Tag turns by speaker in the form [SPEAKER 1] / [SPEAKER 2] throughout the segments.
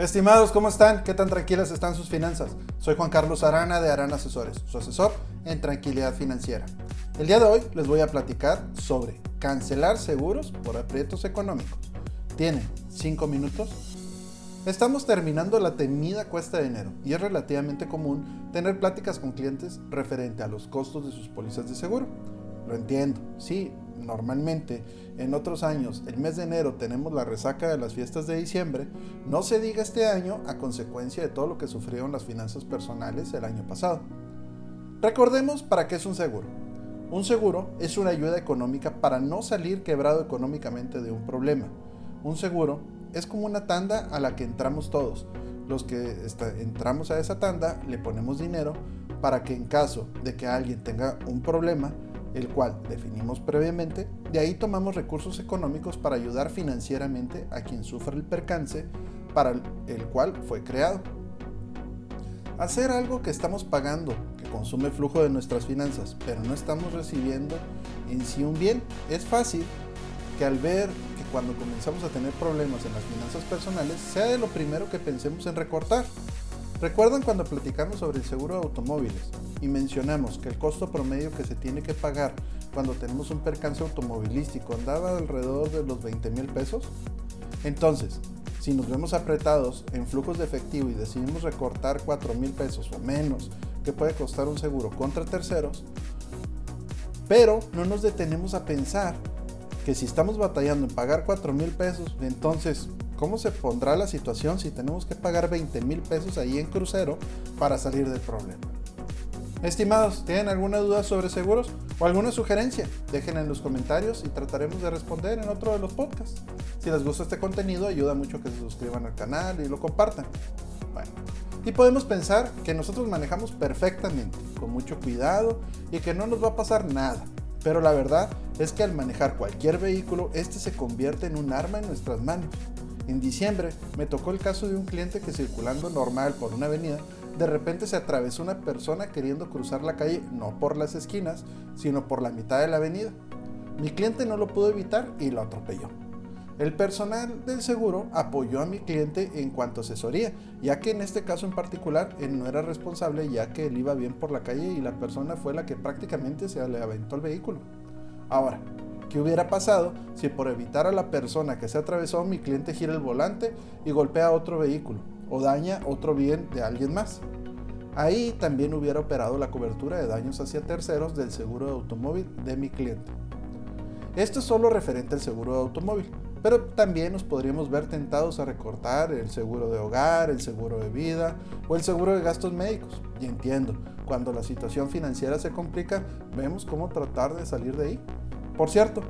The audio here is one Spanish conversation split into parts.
[SPEAKER 1] Estimados, ¿cómo están? ¿Qué tan tranquilas están sus finanzas? Soy Juan Carlos Arana de Arana Asesores, su asesor en tranquilidad financiera. El día de hoy les voy a platicar sobre cancelar seguros por aprietos económicos. ¿Tienen 5 minutos? Estamos terminando la temida cuesta de enero y es relativamente común tener pláticas con clientes referente a los costos de sus pólizas de seguro. Lo entiendo, sí, normalmente en otros años el mes de enero tenemos la resaca de las fiestas de diciembre, no se diga este año a consecuencia de todo lo que sufrieron las finanzas personales el año pasado. Recordemos para qué es un seguro. Un seguro es una ayuda económica para no salir quebrado económicamente de un problema. Un seguro es como una tanda a la que entramos todos. Los que entramos a esa tanda le ponemos dinero para que en caso de que alguien tenga un problema, el cual definimos previamente, de ahí tomamos recursos económicos para ayudar financieramente a quien sufre el percance para el cual fue creado. Hacer algo que estamos pagando, que consume flujo de nuestras finanzas, pero no estamos recibiendo en sí un bien, es fácil que al ver que cuando comenzamos a tener problemas en las finanzas personales, sea de lo primero que pensemos en recortar. ¿Recuerdan cuando platicamos sobre el seguro de automóviles? y mencionamos que el costo promedio que se tiene que pagar cuando tenemos un percance automovilístico andaba alrededor de los 20 mil pesos, entonces, si nos vemos apretados en flujos de efectivo y decidimos recortar 4 mil pesos o menos que puede costar un seguro contra terceros, pero no nos detenemos a pensar que si estamos batallando en pagar 4 mil pesos, entonces, ¿cómo se pondrá la situación si tenemos que pagar 20 mil pesos ahí en crucero para salir del problema? Estimados, ¿tienen alguna duda sobre seguros o alguna sugerencia? Déjenla en los comentarios y trataremos de responder en otro de los podcasts. Si les gusta este contenido, ayuda mucho que se suscriban al canal y lo compartan. Bueno, y podemos pensar que nosotros manejamos perfectamente, con mucho cuidado y que no nos va a pasar nada. Pero la verdad es que al manejar cualquier vehículo, este se convierte en un arma en nuestras manos. En diciembre me tocó el caso de un cliente que circulando normal por una avenida de repente se atravesó una persona queriendo cruzar la calle no por las esquinas, sino por la mitad de la avenida. Mi cliente no lo pudo evitar y lo atropelló. El personal del seguro apoyó a mi cliente en cuanto a asesoría, ya que en este caso en particular él no era responsable ya que él iba bien por la calle y la persona fue la que prácticamente se le aventó el vehículo. Ahora, ¿qué hubiera pasado si por evitar a la persona que se atravesó mi cliente gira el volante y golpea a otro vehículo? o daña otro bien de alguien más. Ahí también hubiera operado la cobertura de daños hacia terceros del seguro de automóvil de mi cliente. Esto es solo referente al seguro de automóvil, pero también nos podríamos ver tentados a recortar el seguro de hogar, el seguro de vida o el seguro de gastos médicos. Y entiendo, cuando la situación financiera se complica, vemos cómo tratar de salir de ahí. Por cierto,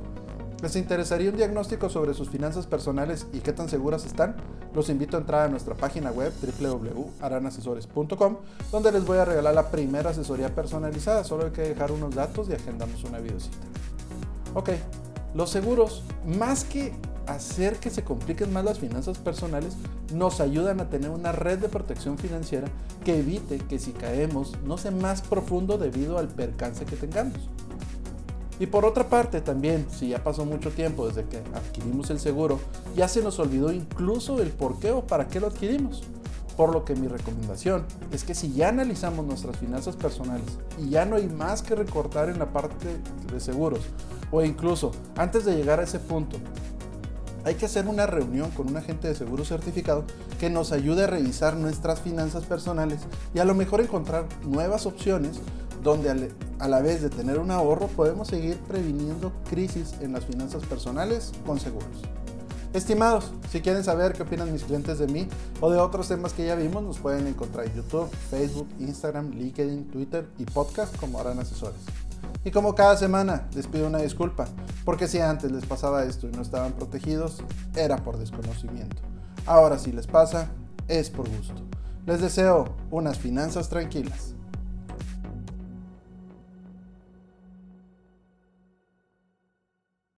[SPEAKER 1] ¿Les interesaría un diagnóstico sobre sus finanzas personales y qué tan seguras están? Los invito a entrar a nuestra página web www.aranasesores.com donde les voy a regalar la primera asesoría personalizada. Solo hay que dejar unos datos y agendamos una videocita. Ok, los seguros, más que hacer que se compliquen más las finanzas personales, nos ayudan a tener una red de protección financiera que evite que si caemos no sea más profundo debido al percance que tengamos. Y por otra parte también, si ya pasó mucho tiempo desde que adquirimos el seguro, ya se nos olvidó incluso el por qué o para qué lo adquirimos. Por lo que mi recomendación es que si ya analizamos nuestras finanzas personales y ya no hay más que recortar en la parte de seguros, o incluso antes de llegar a ese punto, hay que hacer una reunión con un agente de seguro certificado que nos ayude a revisar nuestras finanzas personales y a lo mejor encontrar nuevas opciones donde a la vez de tener un ahorro podemos seguir previniendo crisis en las finanzas personales con seguros. Estimados, si quieren saber qué opinan mis clientes de mí o de otros temas que ya vimos, nos pueden encontrar en YouTube, Facebook, Instagram, LinkedIn, Twitter y podcast como Harán Asesores. Y como cada semana, les pido una disculpa, porque si antes les pasaba esto y no estaban protegidos, era por desconocimiento. Ahora si les pasa, es por gusto. Les deseo unas finanzas tranquilas.